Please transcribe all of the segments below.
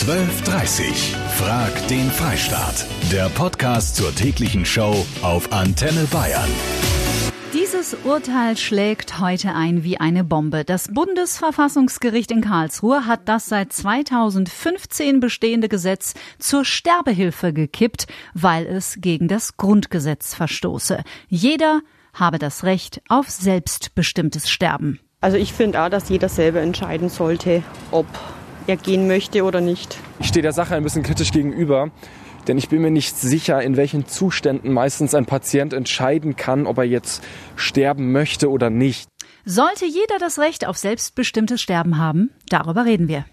12.30 Frag den Freistaat. Der Podcast zur täglichen Show auf Antenne Bayern. Dieses Urteil schlägt heute ein wie eine Bombe. Das Bundesverfassungsgericht in Karlsruhe hat das seit 2015 bestehende Gesetz zur Sterbehilfe gekippt, weil es gegen das Grundgesetz verstoße. Jeder habe das Recht auf selbstbestimmtes Sterben. Also ich finde auch, dass jeder selber entscheiden sollte, ob er gehen möchte oder nicht. Ich stehe der Sache ein bisschen kritisch gegenüber, denn ich bin mir nicht sicher, in welchen Zuständen meistens ein Patient entscheiden kann, ob er jetzt sterben möchte oder nicht. Sollte jeder das Recht auf selbstbestimmtes Sterben haben? Darüber reden wir.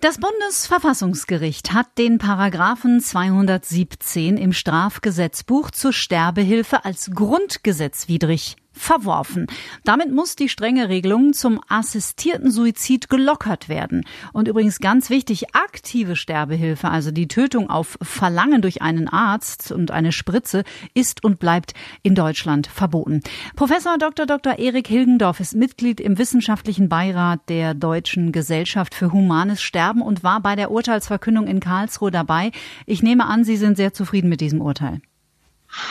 Das Bundesverfassungsgericht hat den Paragraphen 217 im Strafgesetzbuch zur Sterbehilfe als grundgesetzwidrig verworfen. Damit muss die strenge Regelung zum assistierten Suizid gelockert werden. Und übrigens ganz wichtig, aktive Sterbehilfe, also die Tötung auf Verlangen durch einen Arzt und eine Spritze, ist und bleibt in Deutschland verboten. Professor Dr. Dr. Erik Hilgendorf ist Mitglied im wissenschaftlichen Beirat der Deutschen Gesellschaft für Humanes Sterben und war bei der Urteilsverkündung in Karlsruhe dabei. Ich nehme an, Sie sind sehr zufrieden mit diesem Urteil.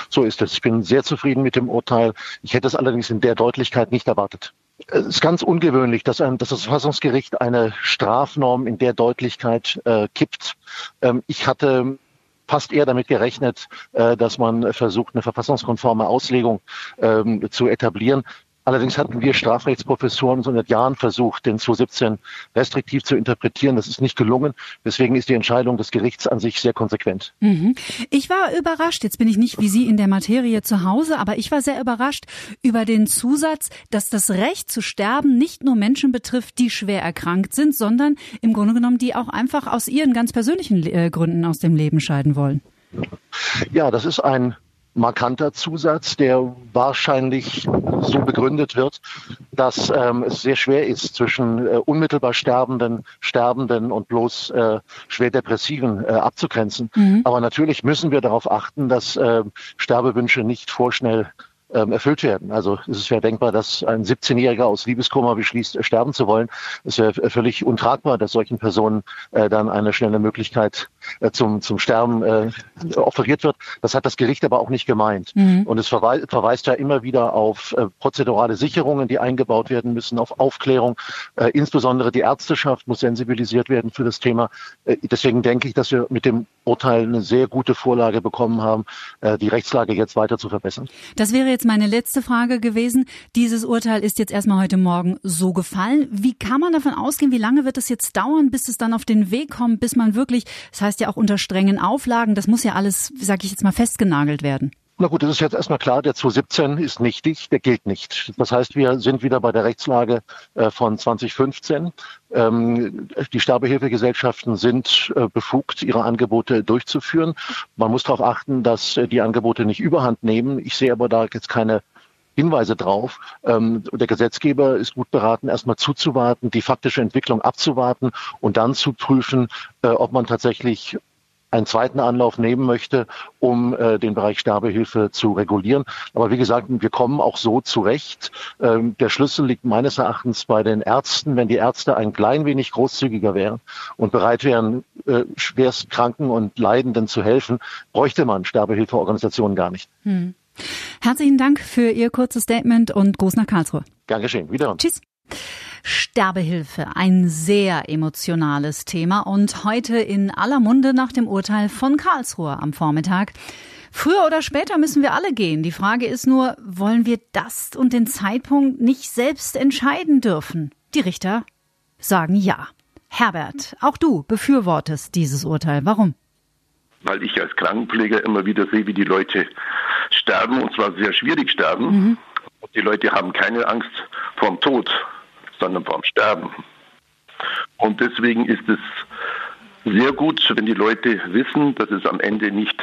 So ist es. Ich bin sehr zufrieden mit dem Urteil. Ich hätte es allerdings in der Deutlichkeit nicht erwartet. Es ist ganz ungewöhnlich, dass, ein, dass das Verfassungsgericht eine Strafnorm in der Deutlichkeit äh, kippt. Ähm, ich hatte fast eher damit gerechnet, äh, dass man versucht, eine verfassungskonforme Auslegung ähm, zu etablieren. Allerdings hatten wir Strafrechtsprofessoren so seit Jahren versucht, den 217 restriktiv zu interpretieren. Das ist nicht gelungen. Deswegen ist die Entscheidung des Gerichts an sich sehr konsequent. Mhm. Ich war überrascht. Jetzt bin ich nicht wie Sie in der Materie zu Hause, aber ich war sehr überrascht über den Zusatz, dass das Recht zu sterben nicht nur Menschen betrifft, die schwer erkrankt sind, sondern im Grunde genommen, die auch einfach aus ihren ganz persönlichen äh, Gründen aus dem Leben scheiden wollen. Ja, das ist ein markanter Zusatz, der wahrscheinlich so begründet wird, dass ähm, es sehr schwer ist, zwischen äh, unmittelbar Sterbenden, Sterbenden und bloß äh, schwer Depressiven äh, abzugrenzen. Mhm. Aber natürlich müssen wir darauf achten, dass äh, Sterbewünsche nicht vorschnell ähm, erfüllt werden. Also es ist ja denkbar, dass ein 17-Jähriger aus Liebeskummer beschließt, sterben zu wollen. Es wäre völlig untragbar, dass solchen Personen äh, dann eine schnelle Möglichkeit äh, zum, zum Sterben äh, offeriert wird. Das hat das Gericht aber auch nicht gemeint. Mhm. Und es verweist, verweist ja immer wieder auf äh, prozedurale Sicherungen, die eingebaut werden müssen, auf Aufklärung. Äh, insbesondere die Ärzteschaft muss sensibilisiert werden für das Thema. Äh, deswegen denke ich, dass wir mit dem Urteil eine sehr gute Vorlage bekommen haben, äh, die Rechtslage jetzt weiter zu verbessern. Das wäre jetzt meine letzte Frage gewesen. Dieses Urteil ist jetzt erstmal heute Morgen so gefallen. Wie kann man davon ausgehen, wie lange wird es jetzt dauern, bis es dann auf den Weg kommt, bis man wirklich, das heißt ja auch unter strengen Auflagen, das muss ja alles, sage ich jetzt mal, festgenagelt werden. Na gut, das ist jetzt erstmal klar, der 217 ist nichtig, der gilt nicht. Das heißt, wir sind wieder bei der Rechtslage äh, von 2015. Ähm, die Sterbehilfegesellschaften sind äh, befugt, ihre Angebote durchzuführen. Man muss darauf achten, dass äh, die Angebote nicht überhand nehmen. Ich sehe aber da jetzt keine Hinweise drauf. Ähm, der Gesetzgeber ist gut beraten, erstmal zuzuwarten, die faktische Entwicklung abzuwarten und dann zu prüfen, ob man tatsächlich einen zweiten Anlauf nehmen möchte, um äh, den Bereich Sterbehilfe zu regulieren. Aber wie gesagt, wir kommen auch so zurecht. Ähm, der Schlüssel liegt meines Erachtens bei den Ärzten. Wenn die Ärzte ein klein wenig großzügiger wären und bereit wären, äh, schwerst Kranken und Leidenden zu helfen, bräuchte man Sterbehilfeorganisationen gar nicht. Hm. Herzlichen Dank für Ihr kurzes Statement und Gruß nach Karlsruhe. Gern geschehen. Wiederum. Tschüss. Sterbehilfe, ein sehr emotionales Thema und heute in aller Munde nach dem Urteil von Karlsruhe am Vormittag. Früher oder später müssen wir alle gehen. Die Frage ist nur, wollen wir das und den Zeitpunkt nicht selbst entscheiden dürfen? Die Richter sagen ja. Herbert, auch du befürwortest dieses Urteil. Warum? Weil ich als Krankenpfleger immer wieder sehe, wie die Leute sterben und zwar sehr schwierig sterben. Mhm. Und die Leute haben keine Angst vorm Tod sondern vorm Sterben. Und deswegen ist es sehr gut, wenn die Leute wissen, dass es am Ende nicht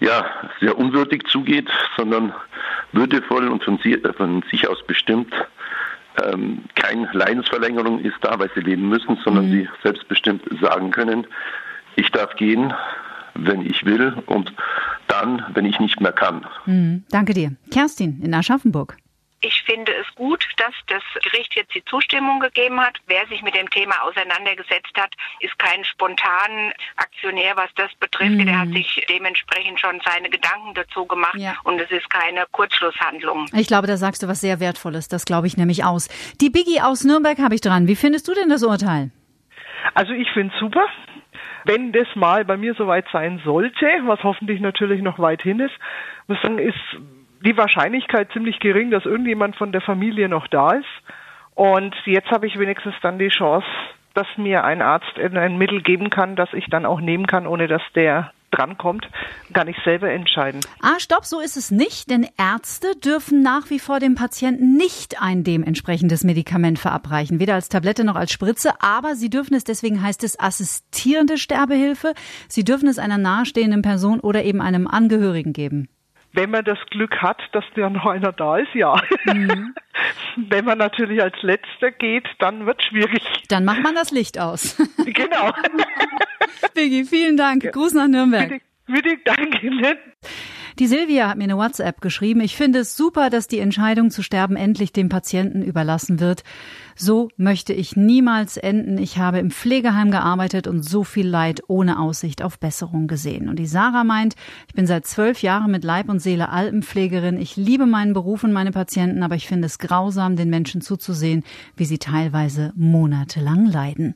ja, sehr unwürdig zugeht, sondern würdevoll und von, sie, von sich aus bestimmt. Ähm, keine Leidensverlängerung ist da, weil sie leben müssen, sondern mhm. sie selbstbestimmt sagen können, ich darf gehen, wenn ich will und dann, wenn ich nicht mehr kann. Mhm. Danke dir. Kerstin in Aschaffenburg. Ich finde es gut, dass das Gericht jetzt die Zustimmung gegeben hat. Wer sich mit dem Thema auseinandergesetzt hat, ist kein spontan Aktionär, was das betrifft. Mhm. Der hat sich dementsprechend schon seine Gedanken dazu gemacht ja. und es ist keine Kurzschlusshandlung. Ich glaube, da sagst du was sehr Wertvolles. Das glaube ich nämlich aus. Die Biggie aus Nürnberg habe ich dran. Wie findest du denn das Urteil? Also ich finde es super. Wenn das mal bei mir soweit sein sollte, was hoffentlich natürlich noch weit hin ist, muss sagen, ist die Wahrscheinlichkeit ziemlich gering, dass irgendjemand von der Familie noch da ist. Und jetzt habe ich wenigstens dann die Chance, dass mir ein Arzt ein Mittel geben kann, das ich dann auch nehmen kann, ohne dass der drankommt, kann ich selber entscheiden. Ah, stopp, so ist es nicht, denn Ärzte dürfen nach wie vor dem Patienten nicht ein dementsprechendes Medikament verabreichen, weder als Tablette noch als Spritze, aber sie dürfen es, deswegen heißt es assistierende Sterbehilfe, sie dürfen es einer nahestehenden Person oder eben einem Angehörigen geben. Wenn man das Glück hat, dass da noch einer da ist, ja. Mhm. Wenn man natürlich als Letzter geht, dann wird schwierig. Dann macht man das Licht aus. genau. Biggie, vielen Dank. Ja. Gruß nach Nürnberg. Bitte, bitte danke. Die Silvia hat mir eine WhatsApp geschrieben. Ich finde es super, dass die Entscheidung zu sterben endlich dem Patienten überlassen wird. So möchte ich niemals enden. Ich habe im Pflegeheim gearbeitet und so viel Leid ohne Aussicht auf Besserung gesehen. Und die Sarah meint, ich bin seit zwölf Jahren mit Leib und Seele Alpenpflegerin. Ich liebe meinen Beruf und meine Patienten, aber ich finde es grausam, den Menschen zuzusehen, wie sie teilweise monatelang leiden.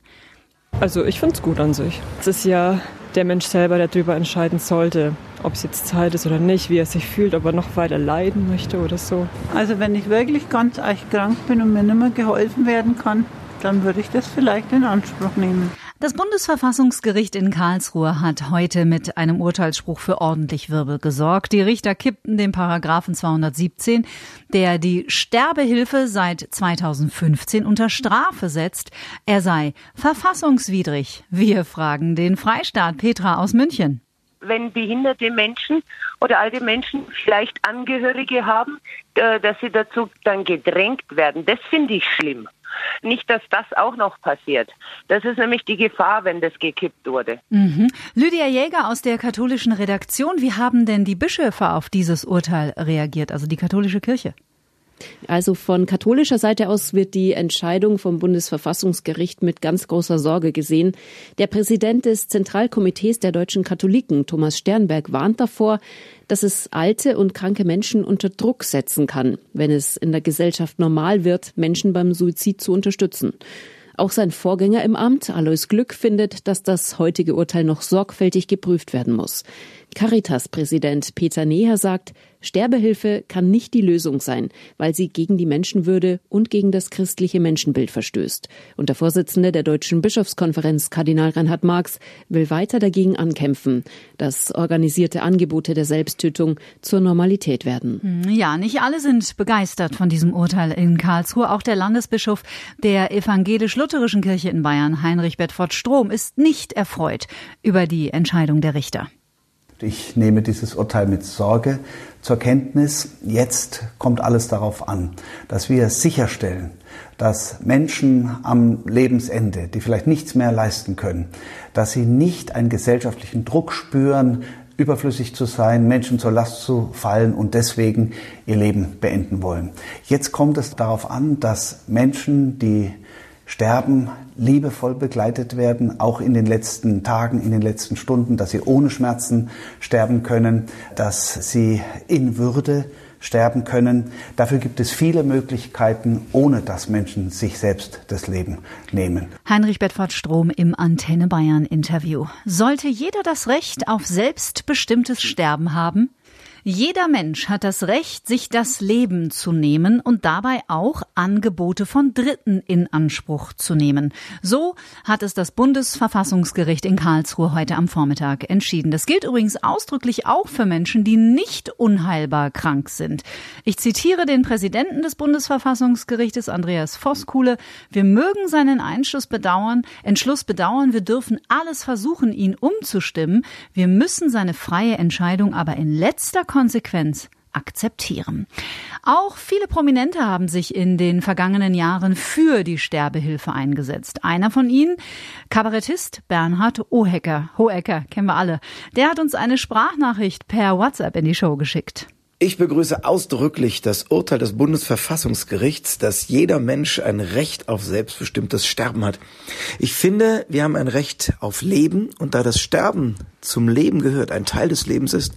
Also ich finde es gut an sich. Es ist ja der Mensch selber, der darüber entscheiden sollte, ob es jetzt Zeit ist oder nicht, wie er sich fühlt, ob er noch weiter leiden möchte oder so. Also wenn ich wirklich ganz echt krank bin und mir nicht mehr geholfen werden kann, dann würde ich das vielleicht in Anspruch nehmen. Das Bundesverfassungsgericht in Karlsruhe hat heute mit einem Urteilsspruch für ordentlich Wirbel gesorgt. Die Richter kippten den Paragraphen 217, der die Sterbehilfe seit 2015 unter Strafe setzt. Er sei verfassungswidrig. Wir fragen den Freistaat Petra aus München wenn behinderte Menschen oder alte Menschen vielleicht Angehörige haben, äh, dass sie dazu dann gedrängt werden. Das finde ich schlimm. Nicht, dass das auch noch passiert. Das ist nämlich die Gefahr, wenn das gekippt wurde. Mhm. Lydia Jäger aus der katholischen Redaktion, wie haben denn die Bischöfe auf dieses Urteil reagiert, also die katholische Kirche? Also von katholischer Seite aus wird die Entscheidung vom Bundesverfassungsgericht mit ganz großer Sorge gesehen. Der Präsident des Zentralkomitees der deutschen Katholiken, Thomas Sternberg, warnt davor, dass es alte und kranke Menschen unter Druck setzen kann, wenn es in der Gesellschaft normal wird, Menschen beim Suizid zu unterstützen. Auch sein Vorgänger im Amt, Alois Glück, findet, dass das heutige Urteil noch sorgfältig geprüft werden muss. Caritas-Präsident Peter Neher sagt, Sterbehilfe kann nicht die Lösung sein, weil sie gegen die Menschenwürde und gegen das christliche Menschenbild verstößt. Und der Vorsitzende der Deutschen Bischofskonferenz, Kardinal Reinhard Marx, will weiter dagegen ankämpfen, dass organisierte Angebote der Selbsttötung zur Normalität werden. Ja, nicht alle sind begeistert von diesem Urteil in Karlsruhe. Auch der Landesbischof der evangelisch-lutherischen Kirche in Bayern, Heinrich Bedford Strom, ist nicht erfreut über die Entscheidung der Richter. Ich nehme dieses Urteil mit Sorge zur Kenntnis. Jetzt kommt alles darauf an, dass wir sicherstellen, dass Menschen am Lebensende, die vielleicht nichts mehr leisten können, dass sie nicht einen gesellschaftlichen Druck spüren, überflüssig zu sein, Menschen zur Last zu fallen und deswegen ihr Leben beenden wollen. Jetzt kommt es darauf an, dass Menschen, die sterben, liebevoll begleitet werden, auch in den letzten Tagen, in den letzten Stunden, dass sie ohne Schmerzen sterben können, dass sie in Würde sterben können. Dafür gibt es viele Möglichkeiten, ohne dass Menschen sich selbst das Leben nehmen. Heinrich Bedford Strom im Antenne Bayern Interview. Sollte jeder das Recht auf selbstbestimmtes Sterben haben? Jeder Mensch hat das Recht, sich das Leben zu nehmen und dabei auch Angebote von Dritten in Anspruch zu nehmen. So hat es das Bundesverfassungsgericht in Karlsruhe heute am Vormittag entschieden. Das gilt übrigens ausdrücklich auch für Menschen, die nicht unheilbar krank sind. Ich zitiere den Präsidenten des Bundesverfassungsgerichtes, Andreas Voskuhle. Wir mögen seinen Einschluss bedauern, Entschluss bedauern. Wir dürfen alles versuchen, ihn umzustimmen. Wir müssen seine freie Entscheidung aber in letzter Konsequenz akzeptieren. Auch viele Prominente haben sich in den vergangenen Jahren für die Sterbehilfe eingesetzt. Einer von ihnen, Kabarettist Bernhard Hohecker, Hohecker, kennen wir alle. Der hat uns eine Sprachnachricht per WhatsApp in die Show geschickt. Ich begrüße ausdrücklich das Urteil des Bundesverfassungsgerichts, dass jeder Mensch ein Recht auf selbstbestimmtes Sterben hat. Ich finde, wir haben ein Recht auf Leben und da das Sterben zum Leben gehört, ein Teil des Lebens ist,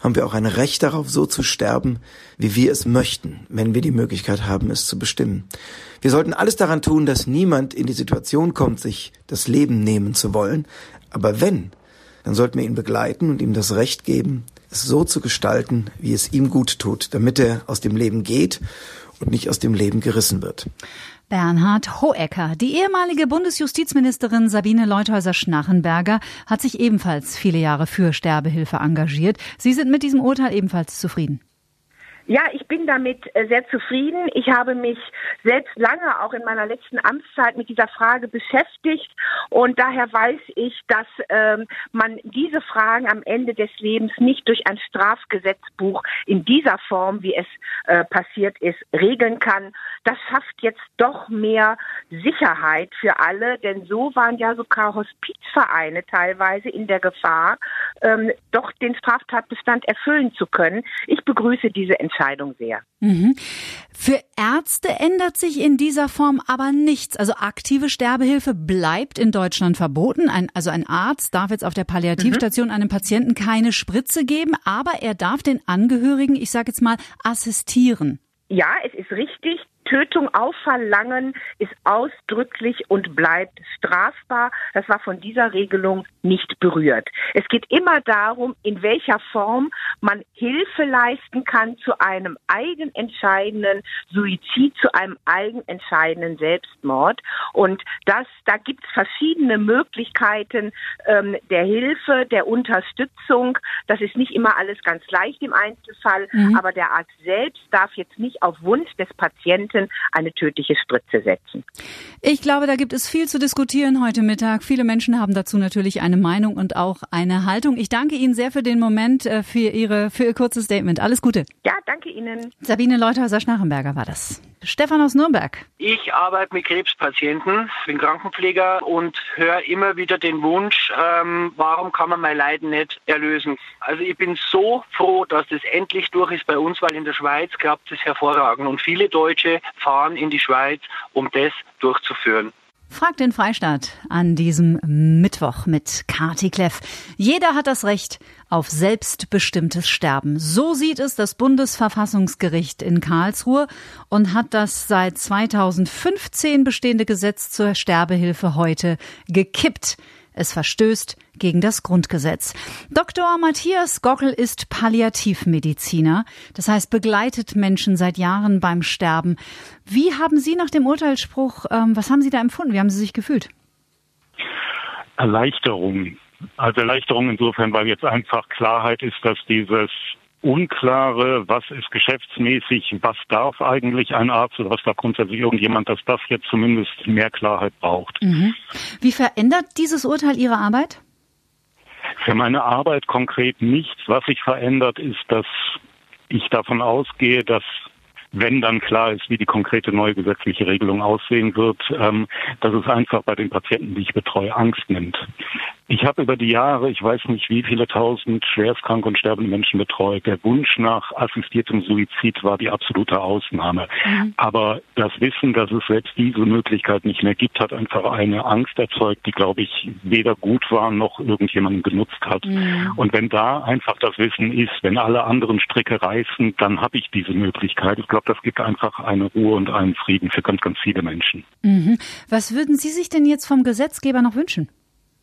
haben wir auch ein Recht darauf, so zu sterben, wie wir es möchten, wenn wir die Möglichkeit haben, es zu bestimmen. Wir sollten alles daran tun, dass niemand in die Situation kommt, sich das Leben nehmen zu wollen. Aber wenn, dann sollten wir ihn begleiten und ihm das Recht geben, es so zu gestalten, wie es ihm gut tut, damit er aus dem Leben geht und nicht aus dem Leben gerissen wird. Bernhard Hohecker. Die ehemalige Bundesjustizministerin Sabine Leuthäuser-Schnarrenberger hat sich ebenfalls viele Jahre für Sterbehilfe engagiert. Sie sind mit diesem Urteil ebenfalls zufrieden. Ja, ich bin damit äh, sehr zufrieden. Ich habe mich selbst lange auch in meiner letzten Amtszeit mit dieser Frage beschäftigt und daher weiß ich, dass ähm, man diese Fragen am Ende des Lebens nicht durch ein Strafgesetzbuch in dieser Form, wie es äh, passiert ist, regeln kann. Das schafft jetzt doch mehr Sicherheit für alle, denn so waren ja sogar Hospizvereine teilweise in der Gefahr, ähm, doch den Straftatbestand erfüllen zu können. Ich begrüße diese Entscheidung. Entscheidung sehr. Mhm. Für Ärzte ändert sich in dieser Form aber nichts. Also aktive Sterbehilfe bleibt in Deutschland verboten. Ein, also ein Arzt darf jetzt auf der Palliativstation mhm. einem Patienten keine Spritze geben, aber er darf den Angehörigen, ich sage jetzt mal, assistieren. Ja, es ist richtig. Tötung auf Verlangen ist ausdrücklich und bleibt strafbar. Das war von dieser Regelung nicht berührt. Es geht immer darum, in welcher Form man Hilfe leisten kann zu einem eigenentscheidenden Suizid, zu einem eigenentscheidenden Selbstmord. Und das, da gibt es verschiedene Möglichkeiten ähm, der Hilfe, der Unterstützung. Das ist nicht immer alles ganz leicht im Einzelfall, mhm. aber der Arzt selbst darf jetzt nicht auf Wunsch des Patienten Patienten eine tödliche Spritze setzen. Ich glaube, da gibt es viel zu diskutieren heute Mittag. Viele Menschen haben dazu natürlich eine Meinung und auch eine Haltung. Ich danke Ihnen sehr für den Moment, äh, für Ihre, für Ihr kurzes Statement. Alles Gute. Ja, danke Ihnen. Sabine Leuthäuser-Schnarrenberger war das. Stefan aus Nürnberg. Ich arbeite mit Krebspatienten, bin Krankenpfleger und höre immer wieder den Wunsch, ähm, warum kann man mein Leiden nicht erlösen? Also ich bin so froh, dass das endlich durch ist bei uns, weil in der Schweiz klappt es hervorragend und viele Deutsche fahren in die Schweiz, um das durchzuführen. Fragt den Freistaat an diesem Mittwoch mit Kati Kleff. Jeder hat das Recht auf selbstbestimmtes Sterben. So sieht es das Bundesverfassungsgericht in Karlsruhe und hat das seit 2015 bestehende Gesetz zur Sterbehilfe heute gekippt. Es verstößt gegen das Grundgesetz. Dr. Matthias Gockel ist Palliativmediziner, das heißt begleitet Menschen seit Jahren beim Sterben. Wie haben Sie nach dem Urteilsspruch, ähm, was haben Sie da empfunden? Wie haben Sie sich gefühlt? Erleichterung. Also Erleichterung insofern, weil jetzt einfach Klarheit ist, dass dieses Unklare, was ist geschäftsmäßig, was darf eigentlich ein Arzt oder was darf grundsätzlich irgendjemand, dass das jetzt zumindest mehr Klarheit braucht. Mhm. Wie verändert dieses Urteil Ihre Arbeit? Für meine Arbeit konkret nichts. Was sich verändert, ist, dass ich davon ausgehe, dass wenn dann klar ist, wie die konkrete neue gesetzliche Regelung aussehen wird, ähm, dass es einfach bei den Patienten, die ich betreue, Angst nimmt. Ich habe über die Jahre, ich weiß nicht wie viele tausend schwerstkrank und sterbende Menschen betreut. Der Wunsch nach assistiertem Suizid war die absolute Ausnahme. Mhm. Aber das Wissen, dass es selbst diese Möglichkeit nicht mehr gibt, hat einfach eine Angst erzeugt, die, glaube ich, weder gut war noch irgendjemanden genutzt hat. Mhm. Und wenn da einfach das Wissen ist, wenn alle anderen Stricke reißen, dann habe ich diese Möglichkeit. Ich glaube, das gibt einfach eine Ruhe und einen Frieden für ganz, ganz viele Menschen. Mhm. Was würden Sie sich denn jetzt vom Gesetzgeber noch wünschen?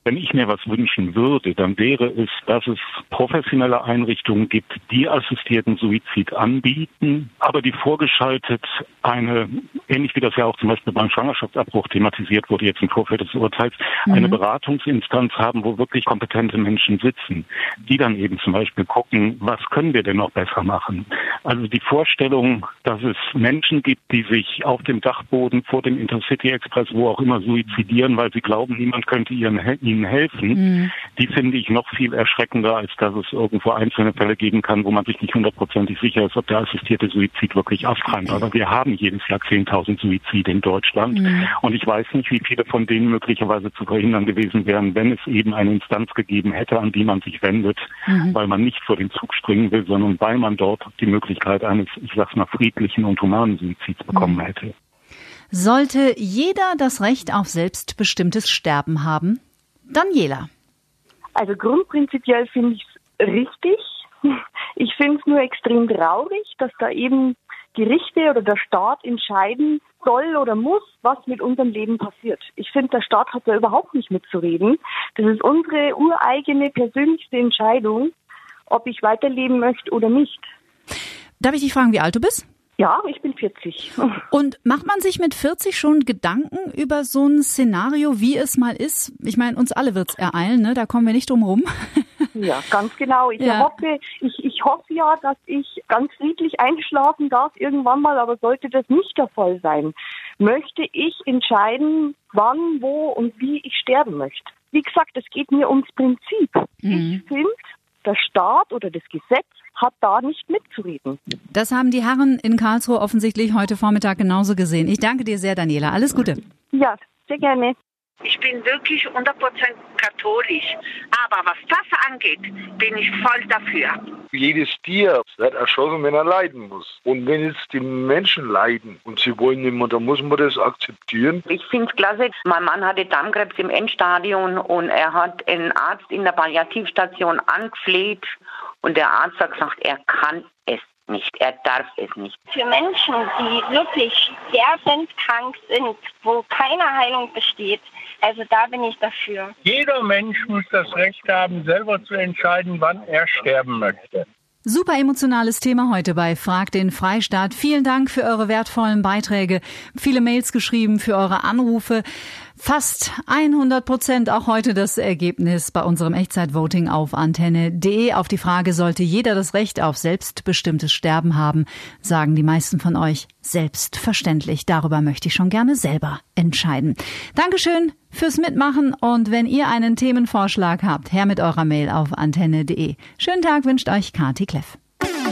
Wenn ich mir was wünschen würde, dann wäre es, dass es professionelle Einrichtungen gibt, die assistierten Suizid anbieten, aber die vorgeschaltet eine, ähnlich wie das ja auch zum Beispiel beim Schwangerschaftsabbruch thematisiert wurde, jetzt im Vorfeld des Urteils, mhm. eine Beratungsinstanz haben, wo wirklich kompetente Menschen sitzen, die dann eben zum Beispiel gucken, was können wir denn noch besser machen. Also die Vorstellung, dass es Menschen gibt, die sich auf dem Dachboden vor dem Intercity Express, wo auch immer, suizidieren, weil sie glauben, niemand könnte ihren ihnen helfen, mhm. die finde ich noch viel erschreckender, als dass es irgendwo einzelne Fälle geben kann, wo man sich nicht hundertprozentig sicher ist, ob der assistierte Suizid wirklich auftreibt. Aber wir haben jedes Jahr 10.000 Suizide in Deutschland. Mhm. Und ich weiß nicht, wie viele von denen möglicherweise zu verhindern gewesen wären, wenn es eben eine Instanz gegeben hätte, an die man sich wendet, mhm. weil man nicht vor den Zug springen will, sondern weil man dort die Möglichkeit eines, ich sag's mal, friedlichen und humanen Suizids bekommen mhm. hätte. Sollte jeder das Recht auf selbstbestimmtes Sterben haben? Daniela. Also grundprinzipiell finde ich es richtig. Ich finde es nur extrem traurig, dass da eben Gerichte oder der Staat entscheiden soll oder muss, was mit unserem Leben passiert. Ich finde, der Staat hat da überhaupt nicht mitzureden. Das ist unsere ureigene persönlichste Entscheidung, ob ich weiterleben möchte oder nicht. Darf ich dich fragen, wie alt du bist? Ja, ich bin 40. Und macht man sich mit 40 schon Gedanken über so ein Szenario, wie es mal ist? Ich meine, uns alle wird's ereilen, ne? Da kommen wir nicht drum rum. Ja, ganz genau. Ich ja. hoffe, ich, ich hoffe ja, dass ich ganz friedlich einschlafen darf irgendwann mal, aber sollte das nicht der Fall sein, möchte ich entscheiden, wann, wo und wie ich sterben möchte. Wie gesagt, es geht mir ums Prinzip. Mhm. Ich finde, der Staat oder das Gesetz hat da nicht mitzureden. Das haben die Herren in Karlsruhe offensichtlich heute Vormittag genauso gesehen. Ich danke dir sehr, Daniela. Alles Gute. Ja, sehr gerne. Ich bin wirklich 100% katholisch. Aber was das angeht, bin ich voll dafür. Jedes Tier wird erschossen, wenn er leiden muss. Und wenn jetzt die Menschen leiden und sie wollen nicht mehr, dann muss man das akzeptieren. Ich finde es klasse. Mein Mann hatte Darmkrebs im Endstadium und er hat einen Arzt in der Palliativstation angefleht und der Arzt hat gesagt, er kann es nicht, er darf es nicht. Für Menschen, die wirklich sterbenskrank sind, wo keine Heilung besteht, also da bin ich dafür. Jeder Mensch muss das Recht haben, selber zu entscheiden, wann er sterben möchte. Super emotionales Thema heute bei Frag den Freistaat. Vielen Dank für eure wertvollen Beiträge, viele Mails geschrieben, für eure Anrufe. Fast 100 Prozent auch heute das Ergebnis bei unserem Echtzeitvoting auf antenne.de. Auf die Frage, sollte jeder das Recht auf selbstbestimmtes Sterben haben, sagen die meisten von euch selbstverständlich. Darüber möchte ich schon gerne selber entscheiden. Dankeschön fürs Mitmachen und wenn ihr einen Themenvorschlag habt, her mit eurer Mail auf antenne.de. Schönen Tag wünscht euch Kati Kleff.